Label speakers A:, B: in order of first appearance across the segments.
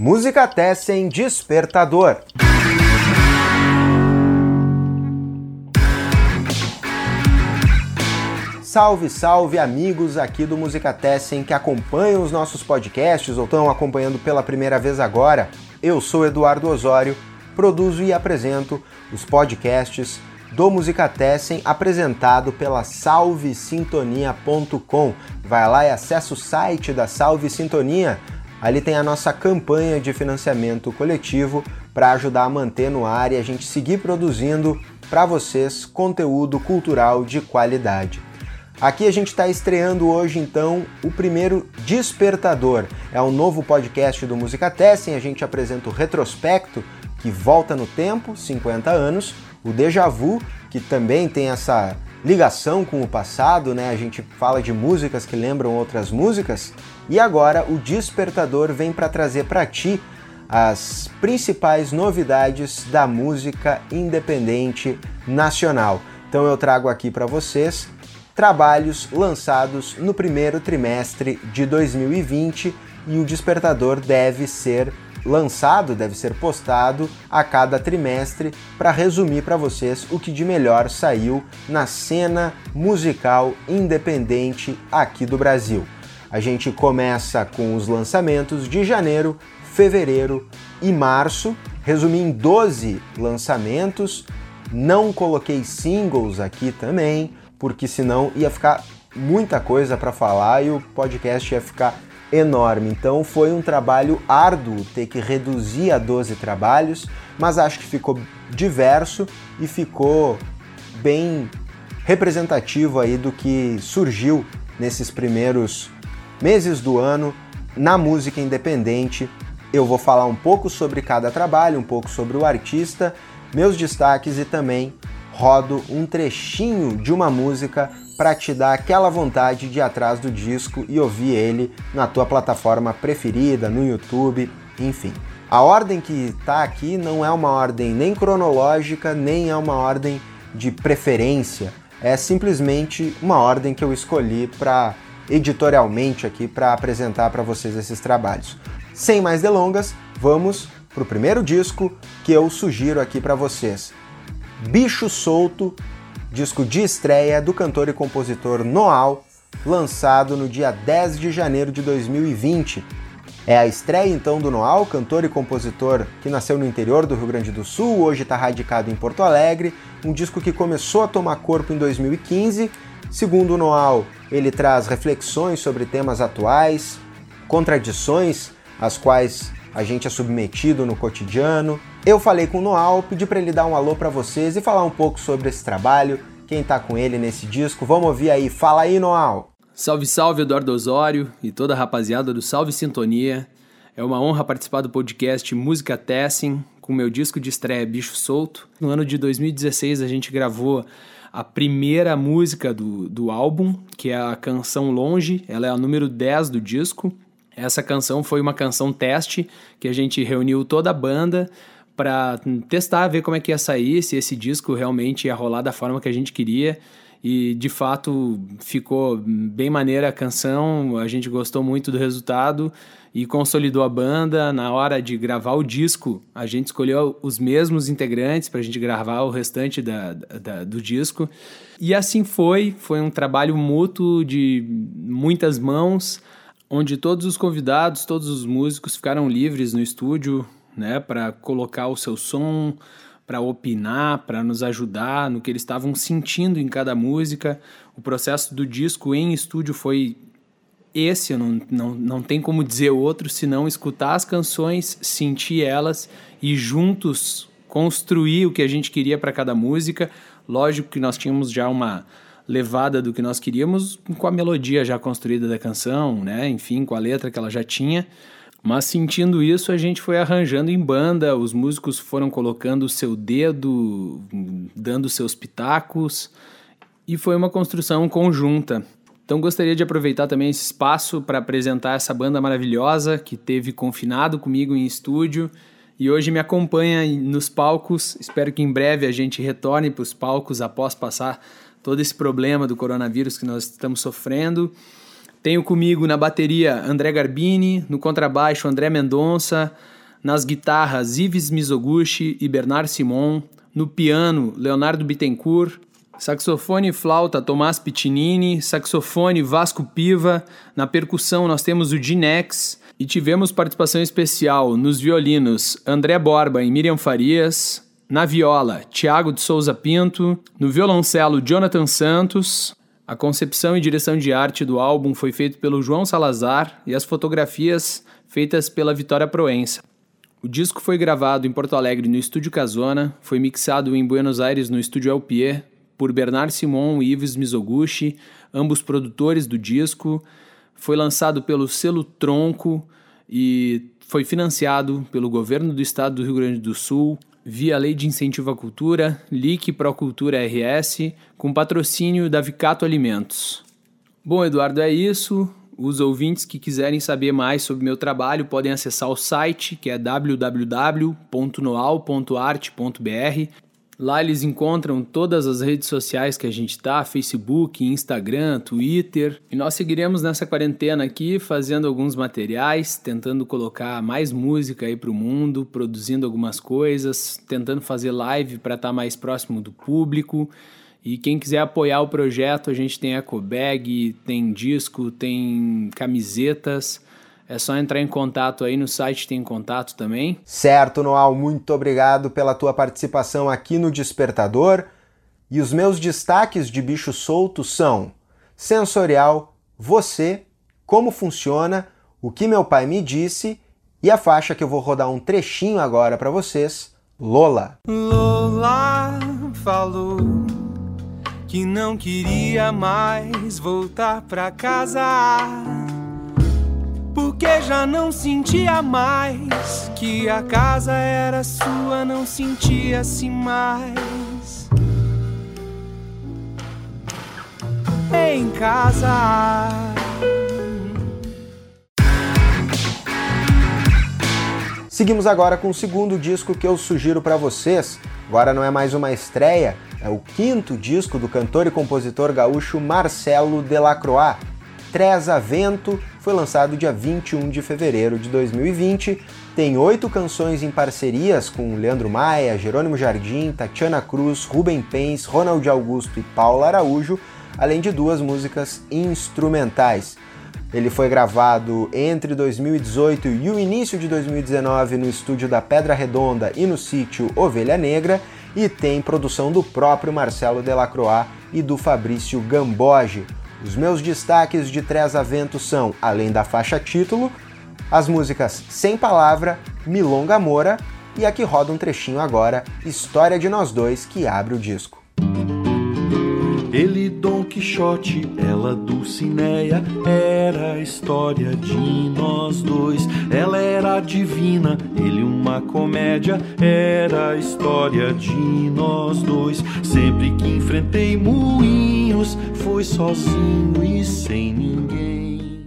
A: Música Tessen Despertador. Salve, salve amigos aqui do Música Tessen que acompanham os nossos podcasts ou estão acompanhando pela primeira vez agora. Eu sou Eduardo Osório, produzo e apresento os podcasts do Música Tessen apresentado pela salvesintonia.com. Vai lá e acessa o site da Salve Sintonia Ali tem a nossa campanha de financiamento coletivo para ajudar a manter no ar e a gente seguir produzindo para vocês conteúdo cultural de qualidade. Aqui a gente está estreando hoje então o primeiro Despertador. É um novo podcast do Música Testing, a gente apresenta o retrospecto que volta no tempo, 50 anos, o déjà vu, que também tem essa ligação com o passado, né? A gente fala de músicas que lembram outras músicas. E agora o Despertador vem para trazer para ti as principais novidades da música independente nacional. Então eu trago aqui para vocês trabalhos lançados no primeiro trimestre de 2020 e o Despertador deve ser lançado, deve ser postado a cada trimestre para resumir para vocês o que de melhor saiu na cena musical independente aqui do Brasil. A gente começa com os lançamentos de janeiro, fevereiro e março. Resumi em 12 lançamentos. Não coloquei singles aqui também, porque senão ia ficar muita coisa para falar e o podcast ia ficar enorme. Então foi um trabalho árduo ter que reduzir a 12 trabalhos, mas acho que ficou diverso e ficou bem representativo aí do que surgiu nesses primeiros meses do ano na música independente. Eu vou falar um pouco sobre cada trabalho, um pouco sobre o artista, meus destaques e também rodo um trechinho de uma música para te dar aquela vontade de ir atrás do disco e ouvir ele na tua plataforma preferida, no YouTube, enfim. A ordem que está aqui não é uma ordem nem cronológica, nem é uma ordem de preferência. É simplesmente uma ordem que eu escolhi para editorialmente aqui para apresentar para vocês esses trabalhos. Sem mais delongas, vamos para o primeiro disco que eu sugiro aqui para vocês. Bicho Solto disco de estreia do cantor e compositor Noal, lançado no dia 10 de janeiro de 2020. É a estreia então do Noal, cantor e compositor que nasceu no interior do Rio Grande do Sul, hoje está radicado em Porto Alegre, um disco que começou a tomar corpo em 2015. Segundo o Noal, ele traz reflexões sobre temas atuais, contradições às quais a gente é submetido no cotidiano. Eu falei com o Noal, pedi para ele dar um alô para vocês e falar um pouco sobre esse trabalho, quem tá com ele nesse disco. Vamos ouvir aí. Fala aí, Noal.
B: Salve, salve, Eduardo Osório e toda a rapaziada do Salve Sintonia. É uma honra participar do podcast Música Testing com meu disco de estreia Bicho Solto. No ano de 2016 a gente gravou a primeira música do, do álbum, que é a canção Longe. Ela é a número 10 do disco. Essa canção foi uma canção teste que a gente reuniu toda a banda para testar, ver como é que ia sair, se esse disco realmente ia rolar da forma que a gente queria. E de fato ficou bem maneira a canção, a gente gostou muito do resultado e consolidou a banda. Na hora de gravar o disco, a gente escolheu os mesmos integrantes para a gente gravar o restante da, da, do disco. E assim foi, foi um trabalho mútuo de muitas mãos onde todos os convidados, todos os músicos ficaram livres no estúdio, né, para colocar o seu som, para opinar, para nos ajudar no que eles estavam sentindo em cada música. O processo do disco em estúdio foi esse, não, não, não tem como dizer outro, senão escutar as canções, sentir elas e juntos construir o que a gente queria para cada música. Lógico que nós tínhamos já uma levada do que nós queríamos com a melodia já construída da canção, né? Enfim, com a letra que ela já tinha. Mas sentindo isso, a gente foi arranjando em banda, os músicos foram colocando o seu dedo, dando seus pitacos, e foi uma construção conjunta. Então gostaria de aproveitar também esse espaço para apresentar essa banda maravilhosa que teve confinado comigo em estúdio e hoje me acompanha nos palcos. Espero que em breve a gente retorne para os palcos após passar todo esse problema do coronavírus que nós estamos sofrendo. Tenho comigo na bateria André Garbini, no contrabaixo André Mendonça, nas guitarras Ives Mizoguchi e Bernard Simon, no piano Leonardo Bittencourt, saxofone e flauta Tomás Piccinini, saxofone Vasco Piva, na percussão nós temos o Ginex e tivemos participação especial nos violinos André Borba e Miriam Farias, na viola Tiago de Souza Pinto, no violoncelo Jonathan Santos, a concepção e direção de arte do álbum foi feita pelo João Salazar e as fotografias feitas pela Vitória Proença. O disco foi gravado em Porto Alegre no Estúdio Casona, foi mixado em Buenos Aires no Estúdio Alpier por Bernard Simon e Ives Mizoguchi, ambos produtores do disco. Foi lançado pelo selo Tronco e foi financiado pelo governo do estado do Rio Grande do Sul via Lei de Incentivo à Cultura, LIC Procultura RS, com patrocínio da Vicato Alimentos. Bom, Eduardo, é isso. Os ouvintes que quiserem saber mais sobre meu trabalho podem acessar o site, que é www.noal.arte.br Lá eles encontram todas as redes sociais que a gente tá, Facebook, Instagram, Twitter. E nós seguiremos nessa quarentena aqui fazendo alguns materiais, tentando colocar mais música aí pro mundo, produzindo algumas coisas, tentando fazer live para estar tá mais próximo do público. E quem quiser apoiar o projeto, a gente tem ecobag, tem disco, tem camisetas. É só entrar em contato aí no site, tem contato também.
A: Certo, Noal, muito obrigado pela tua participação aqui no Despertador. E os meus destaques de bicho solto são sensorial, você, como funciona, o que meu pai me disse e a faixa que eu vou rodar um trechinho agora para vocês, Lola.
C: Lola falou que não queria mais voltar pra casa porque já não sentia mais que a casa era sua, não sentia-se mais em casa.
A: Seguimos agora com o segundo disco que eu sugiro para vocês. Agora não é mais uma estreia, é o quinto disco do cantor e compositor gaúcho Marcelo Delacroix. Treza Vento foi lançado dia 21 de fevereiro de 2020. Tem oito canções em parcerias com Leandro Maia, Jerônimo Jardim, Tatiana Cruz, Rubem Pens, Ronald Augusto e Paulo Araújo, além de duas músicas instrumentais. Ele foi gravado entre 2018 e o início de 2019 no estúdio da Pedra Redonda e no sítio Ovelha Negra e tem produção do próprio Marcelo Delacroix e do Fabrício Gamboge. Os meus destaques de Avento são, além da faixa título, as músicas Sem Palavra, Milonga Moura e a que roda um trechinho agora, História de Nós Dois, que abre o disco.
D: Ele, Dom Quixote, ela Dulcineia, era a história de nós dois. Ela era divina, ele uma comédia, era a história de nós dois. Sempre que enfrentei moinhos, foi sozinho e sem ninguém.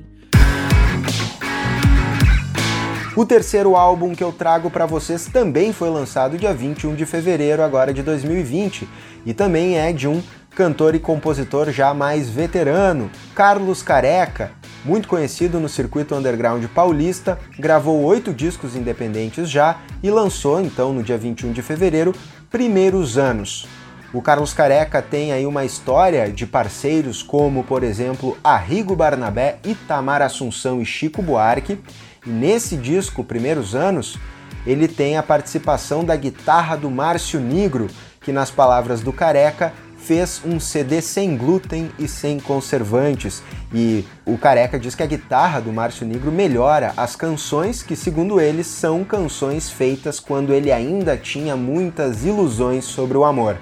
A: O terceiro álbum que eu trago para vocês também foi lançado dia 21 de fevereiro agora de 2020 e também é de um cantor e compositor já mais veterano, Carlos Careca, muito conhecido no circuito underground paulista, gravou oito discos independentes já e lançou então no dia 21 de fevereiro Primeiros Anos. O Carlos Careca tem aí uma história de parceiros como, por exemplo, Arrigo Barnabé, Itamar Assunção e Chico Buarque. E nesse disco, Primeiros Anos, ele tem a participação da guitarra do Márcio Nigro, que nas palavras do Careca fez um CD sem glúten e sem conservantes. E o Careca diz que a guitarra do Márcio Negro melhora as canções que, segundo ele, são canções feitas quando ele ainda tinha muitas ilusões sobre o amor.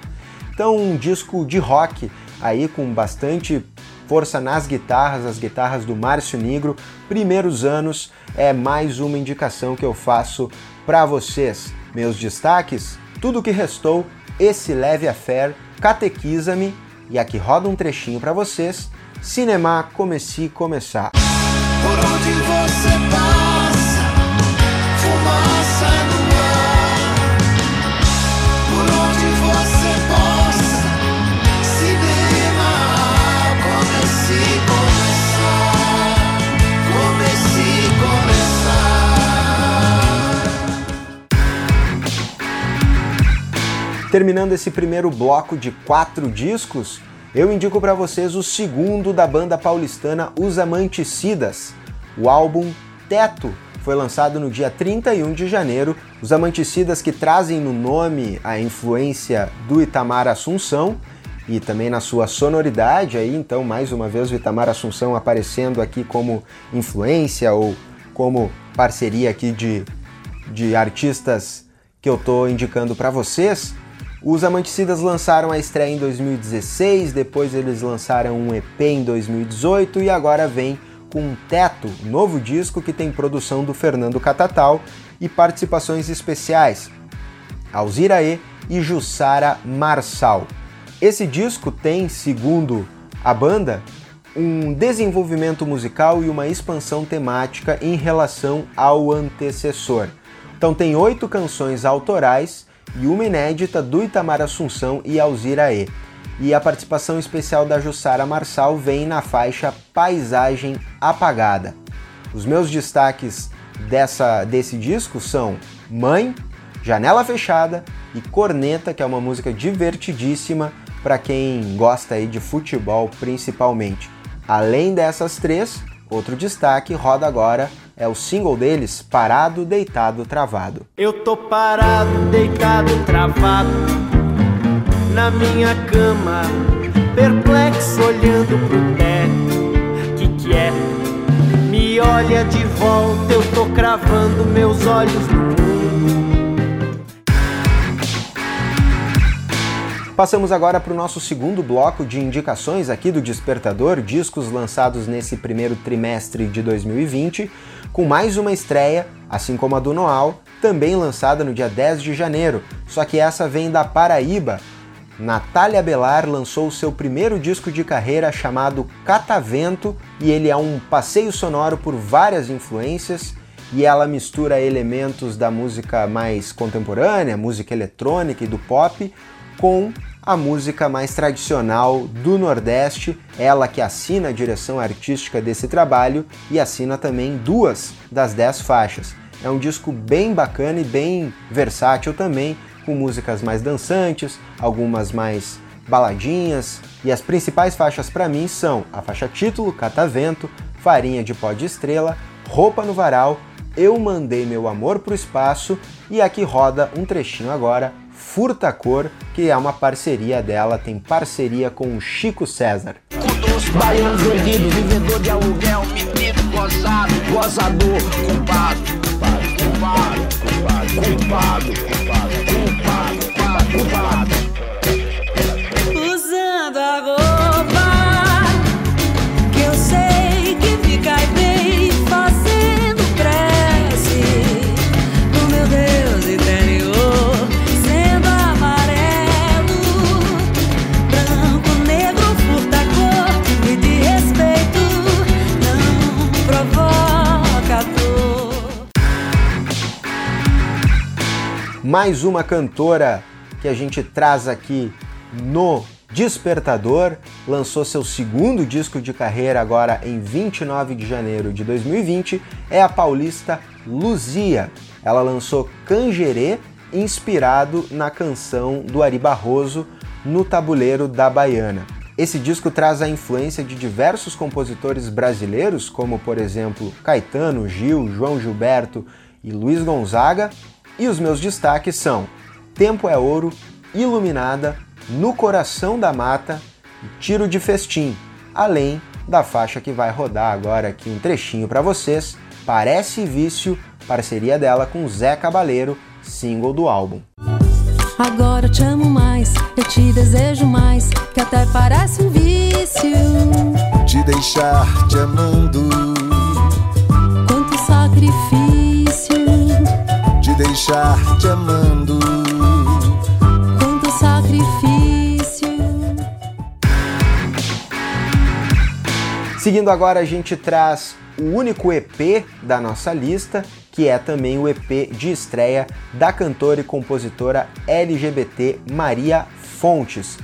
A: Então, um disco de rock aí com bastante força nas guitarras, as guitarras do Márcio Negro, primeiros anos, é mais uma indicação que eu faço para vocês. Meus destaques, tudo que restou, esse leve affair Catequiza-me e aqui roda um trechinho para vocês. Cinema comeci começar. Por onde você Terminando esse primeiro bloco de quatro discos, eu indico para vocês o segundo da banda paulistana Os Amanticidas. O álbum Teto foi lançado no dia 31 de janeiro. Os Amanticidas que trazem no nome a influência do Itamar Assunção e também na sua sonoridade aí, então mais uma vez o Itamar Assunção aparecendo aqui como influência ou como parceria aqui de, de artistas que eu estou indicando para vocês. Os Amanticidas lançaram a estreia em 2016, depois eles lançaram um EP em 2018 e agora vem com um Teto, novo disco que tem produção do Fernando Catatal e participações especiais, Alzira E e Jussara Marçal. Esse disco tem, segundo a banda, um desenvolvimento musical e uma expansão temática em relação ao antecessor. Então tem oito canções autorais e uma inédita do Itamar Assunção e Alzira E. E a participação especial da Jussara Marçal vem na faixa Paisagem Apagada. Os meus destaques dessa, desse disco são Mãe, Janela Fechada e Corneta, que é uma música divertidíssima para quem gosta aí de futebol principalmente. Além dessas três, outro destaque roda agora é o single deles, Parado, Deitado, Travado.
E: Eu tô parado, deitado, travado na minha cama, perplexo olhando pro teto. Que que é? Me olha de volta, eu tô cravando meus olhos no mundo.
A: Passamos agora para o nosso segundo bloco de indicações aqui do Despertador, discos lançados nesse primeiro trimestre de 2020 com mais uma estreia, assim como a do Noal, também lançada no dia 10 de janeiro, só que essa vem da Paraíba. Natália Belar lançou seu primeiro disco de carreira chamado Catavento e ele é um passeio sonoro por várias influências e ela mistura elementos da música mais contemporânea, música eletrônica e do pop com a música mais tradicional do Nordeste, ela que assina a direção artística desse trabalho e assina também duas das dez faixas. É um disco bem bacana e bem versátil também, com músicas mais dançantes, algumas mais baladinhas, e as principais faixas para mim são a faixa título, Catavento, Farinha de Pó de Estrela, Roupa no Varal, Eu Mandei Meu Amor pro Espaço e aqui roda um trechinho agora Furta Cor, que é uma parceria dela, tem parceria com o Chico César.
F: Baiano perdido, vivedor de aluguel, menino gozado, gozador, culpado, culpado, culpado, culpado, culpado, culpado, culpado, culpado.
G: Usando a
A: Mais uma cantora que a gente traz aqui no Despertador, lançou seu segundo disco de carreira agora em 29 de janeiro de 2020, é a paulista Luzia. Ela lançou Cangerê, inspirado na canção do Ari Barroso no tabuleiro da Baiana. Esse disco traz a influência de diversos compositores brasileiros, como por exemplo Caetano, Gil, João Gilberto e Luiz Gonzaga, e os meus destaques são Tempo é Ouro, Iluminada, No Coração da Mata e Tiro de Festim, além da faixa que vai rodar agora aqui um trechinho para vocês, Parece Vício, parceria dela com Zé Cabaleiro, single do álbum.
G: Agora eu te amo mais, eu te desejo mais, que até parece um vício.
H: te deixar te amando,
G: Quanto sacrifício,
H: deixar te amando,
G: quanto sacrifício.
A: Seguindo agora, a gente traz o único EP da nossa lista, que é também o EP de estreia da cantora e compositora LGBT Maria Fontes.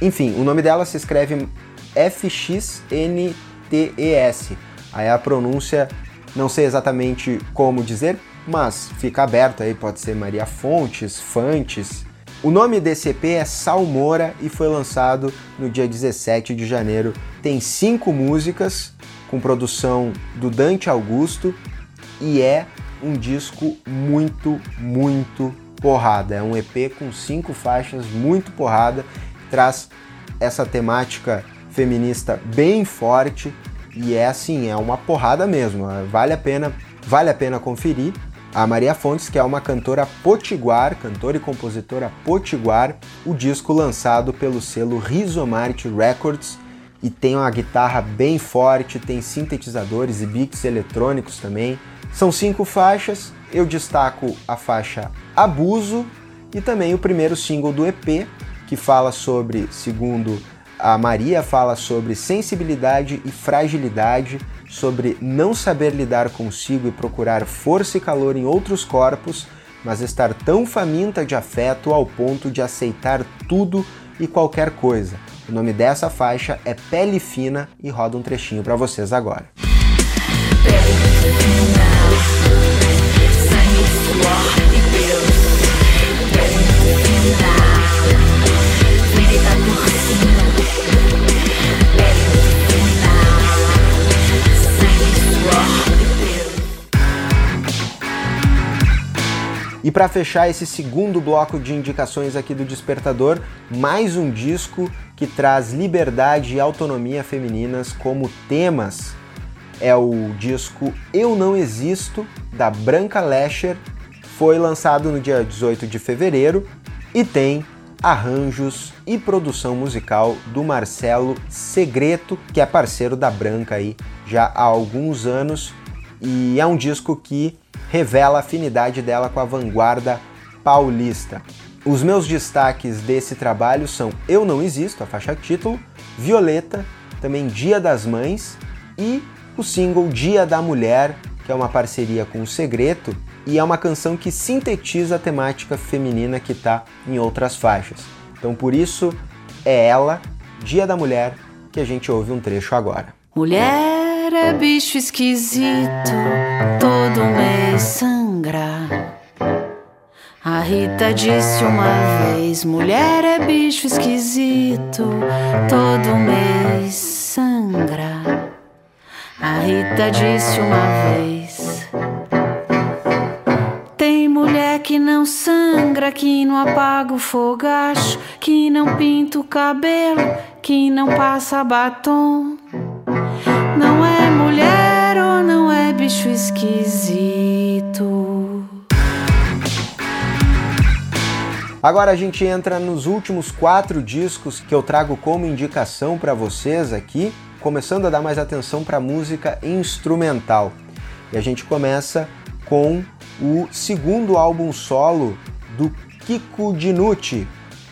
A: Enfim, o nome dela se escreve F-X-N-T-E-S. Aí a pronúncia não sei exatamente como dizer, mas fica aberto aí, pode ser Maria Fontes, Fantes, O nome desse EP é Salmoura e foi lançado no dia 17 de janeiro. Tem cinco músicas com produção do Dante Augusto e é um disco muito, muito porrada. É um EP com cinco faixas, muito porrada, traz essa temática feminista bem forte e é assim, é uma porrada mesmo. Vale a pena, vale a pena conferir a Maria Fontes, que é uma cantora potiguar, cantora e compositora potiguar, o disco lançado pelo selo Rizomart Records e tem uma guitarra bem forte, tem sintetizadores e beats eletrônicos também. São cinco faixas, eu destaco a faixa Abuso e também o primeiro single do EP, que fala sobre, segundo a Maria, fala sobre sensibilidade e fragilidade sobre não saber lidar consigo e procurar força e calor em outros corpos, mas estar tão faminta de afeto ao ponto de aceitar tudo e qualquer coisa. O nome dessa faixa é Pele Fina e roda um trechinho para vocês agora. E para fechar esse segundo bloco de indicações aqui do Despertador, mais um disco que traz liberdade e autonomia femininas como temas. É o disco Eu Não Existo, da Branca Lescher, foi lançado no dia 18 de fevereiro e tem arranjos e produção musical do Marcelo Segreto, que é parceiro da Branca aí já há alguns anos, e é um disco que revela a afinidade dela com a vanguarda paulista. Os meus destaques desse trabalho são Eu Não Existo, a faixa título, Violeta, também Dia das Mães e o single Dia da Mulher, que é uma parceria com o Segreto e é uma canção que sintetiza a temática feminina que está em outras faixas. Então por isso é ela, Dia da Mulher, que a gente ouve um trecho agora.
I: Mulher é bicho esquisito, todo mês sangra. A Rita disse uma vez: mulher é bicho esquisito, todo mês sangra. A Rita disse uma vez. Tem mulher que não sangra, que não apaga o fogacho, que não pinta o cabelo, que não passa batom. Esquisito.
A: Agora a gente entra nos últimos quatro discos que eu trago como indicação para vocês aqui, começando a dar mais atenção para música instrumental. E a gente começa com o segundo álbum solo do Kiko Dinucci,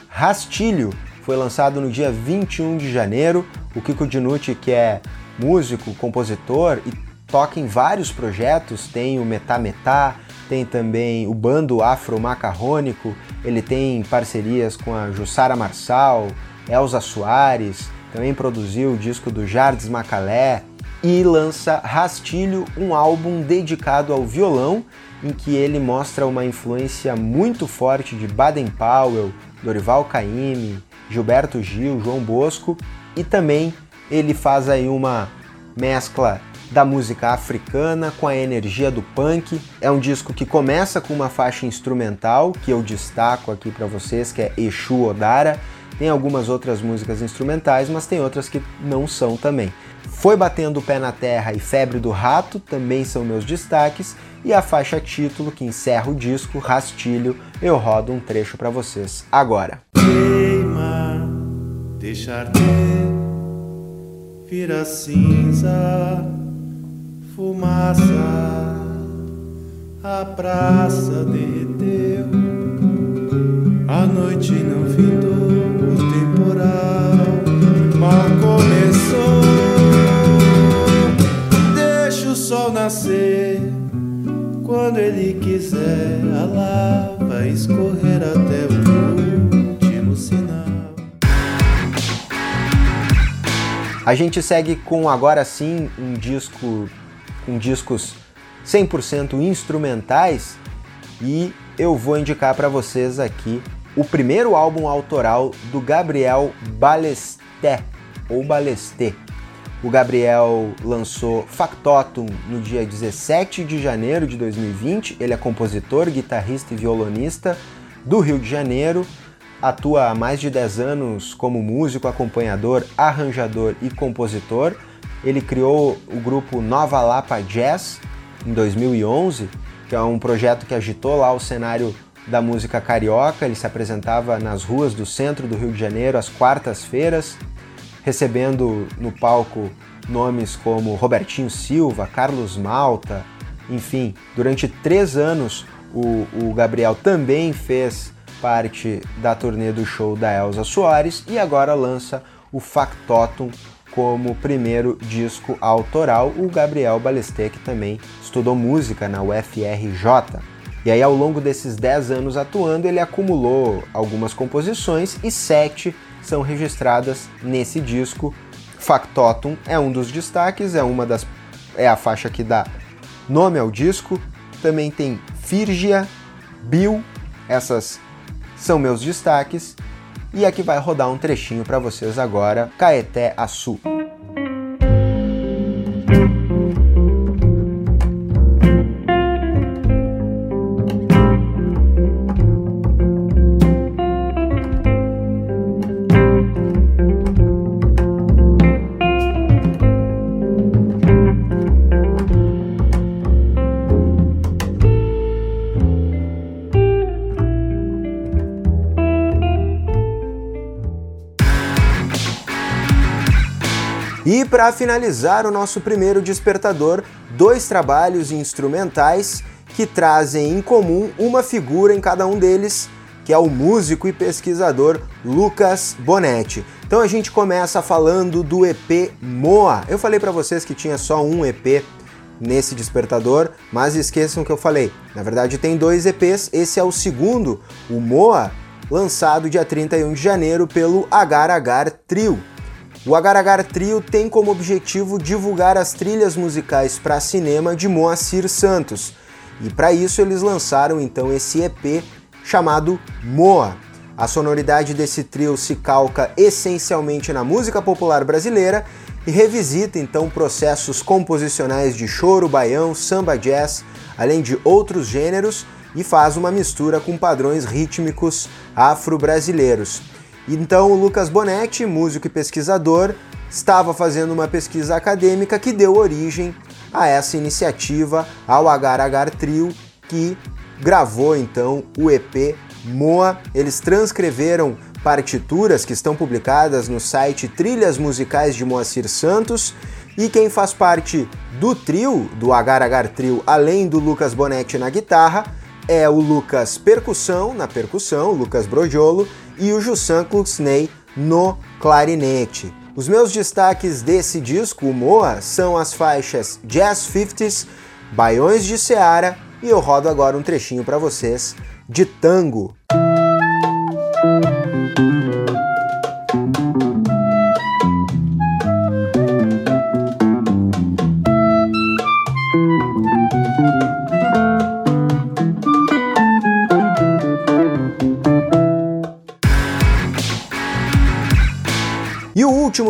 A: Rastilho. Foi lançado no dia 21 de janeiro. O Kiko Dinucci, que é músico, compositor e toca em vários projetos, tem o Metá Metá, tem também o bando Afro Macarrônico, ele tem parcerias com a Jussara Marçal, Elza Soares, também produziu o disco do Jardes Macalé e lança Rastilho, um álbum dedicado ao violão, em que ele mostra uma influência muito forte de Baden Powell, Dorival Caymmi, Gilberto Gil, João Bosco e também ele faz aí uma mescla da música africana com a energia do punk. É um disco que começa com uma faixa instrumental que eu destaco aqui para vocês, que é Exu Odara. Tem algumas outras músicas instrumentais, mas tem outras que não são também. Foi Batendo o Pé na Terra e Febre do Rato também são meus destaques, e a faixa título que encerra o disco, Rastilho, eu rodo um trecho para vocês agora.
J: Queima, deixar ter vira cinza, fumaça, a praça derreteu, a noite não findou, o temporal mal começou. Deixa o sol nascer, quando ele quiser, a lava escorrer até o último sinal.
A: A gente segue com agora sim um disco com discos 100% instrumentais e eu vou indicar para vocês aqui o primeiro álbum autoral do Gabriel Balesté, ou Balesté. O Gabriel lançou Factotum no dia 17 de janeiro de 2020. Ele é compositor, guitarrista e violonista do Rio de Janeiro. Atua há mais de 10 anos como músico, acompanhador, arranjador e compositor. Ele criou o grupo Nova Lapa Jazz em 2011, que é um projeto que agitou lá o cenário da música carioca. Ele se apresentava nas ruas do centro do Rio de Janeiro às quartas-feiras, recebendo no palco nomes como Robertinho Silva, Carlos Malta, enfim, durante três anos o, o Gabriel também fez parte da turnê do show da Elza Soares e agora lança o Factotum como primeiro disco autoral. O Gabriel Balestec também estudou música na UFRJ. E aí, ao longo desses 10 anos atuando, ele acumulou algumas composições e sete são registradas nesse disco. Factotum é um dos destaques, é uma das é a faixa que dá nome ao disco. Também tem Fírgia, Bill, essas são meus destaques. E aqui vai rodar um trechinho para vocês agora, Caeté Açu. Para finalizar o nosso primeiro despertador, dois trabalhos instrumentais que trazem em comum uma figura em cada um deles, que é o músico e pesquisador Lucas Bonetti. Então a gente começa falando do EP Moa. Eu falei para vocês que tinha só um EP nesse despertador, mas esqueçam que eu falei. Na verdade tem dois EPs, esse é o segundo, o Moa, lançado dia 31 de janeiro pelo Agar Agar Trio. O Agar Agar Trio tem como objetivo divulgar as trilhas musicais para cinema de Moacir Santos. E para isso eles lançaram então esse EP chamado Moa. A sonoridade desse trio se calca essencialmente na música popular brasileira e revisita então processos composicionais de choro, baião, samba jazz, além de outros gêneros, e faz uma mistura com padrões rítmicos afro-brasileiros. Então, o Lucas Bonetti, músico e pesquisador, estava fazendo uma pesquisa acadêmica que deu origem a essa iniciativa, ao Agar Agar Trio, que gravou então o EP Moa. Eles transcreveram partituras que estão publicadas no site Trilhas Musicais de Moacir Santos. E quem faz parte do trio, do Agar Agar Trio, além do Lucas Bonetti na guitarra, é o Lucas Percussão, na percussão, Lucas Brojolo, e o Jussan Kluxney no clarinete. Os meus destaques desse disco, o Moa, são as faixas Jazz 50s, Baiões de Seara e eu rodo agora um trechinho para vocês de Tango.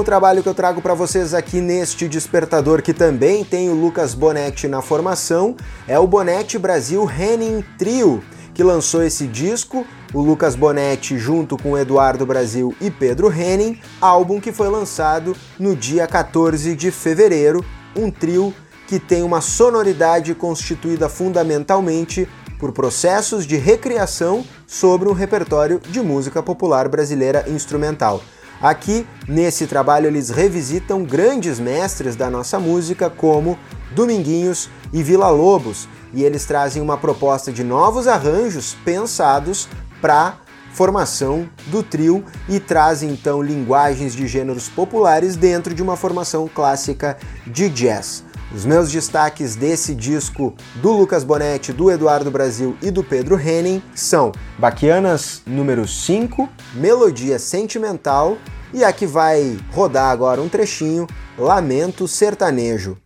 A: Último trabalho que eu trago para vocês aqui neste despertador, que também tem o Lucas Bonetti na formação, é o Bonetti Brasil Henning Trio, que lançou esse disco, o Lucas Bonetti junto com Eduardo Brasil e Pedro Henning, álbum que foi lançado no dia 14 de fevereiro, um trio que tem uma sonoridade constituída fundamentalmente por processos de recriação sobre um repertório de música popular brasileira instrumental. Aqui, nesse trabalho, eles revisitam grandes mestres da nossa música como Dominguinhos e Vila Lobos, e eles trazem uma proposta de novos arranjos pensados para formação do trio e trazem então linguagens de gêneros populares dentro de uma formação clássica de jazz. Os meus destaques desse disco do Lucas Bonetti, do Eduardo Brasil e do Pedro Henning são Baquianas número 5, Melodia Sentimental e aqui vai rodar agora um trechinho, Lamento Sertanejo.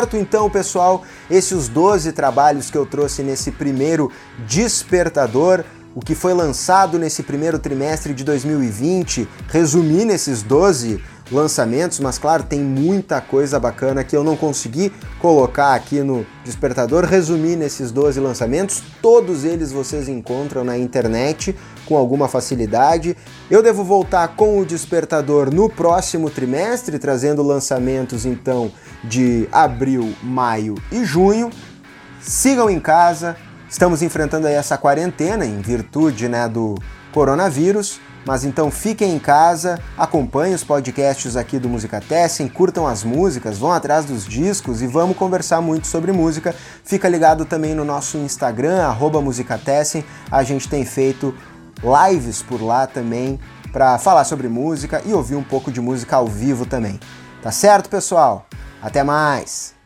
A: Certo então, pessoal? Esses os 12 trabalhos que eu trouxe nesse primeiro Despertador. O que foi lançado nesse primeiro trimestre de 2020, resumi nesses 12 lançamentos, mas claro, tem muita coisa bacana que eu não consegui colocar aqui no Despertador, resumir nesses 12 lançamentos, todos eles vocês encontram na internet com alguma facilidade. Eu devo voltar com o Despertador no próximo trimestre, trazendo lançamentos então de abril, maio e junho. Sigam em casa, estamos enfrentando aí essa quarentena em virtude né, do coronavírus. Mas então fiquem em casa, acompanhem os podcasts aqui do Música Tessin, curtam as músicas, vão atrás dos discos e vamos conversar muito sobre música. Fica ligado também no nosso Instagram, arroba Musicatessin. A gente tem feito lives por lá também para falar sobre música e ouvir um pouco de música ao vivo também. Tá certo, pessoal? Até mais!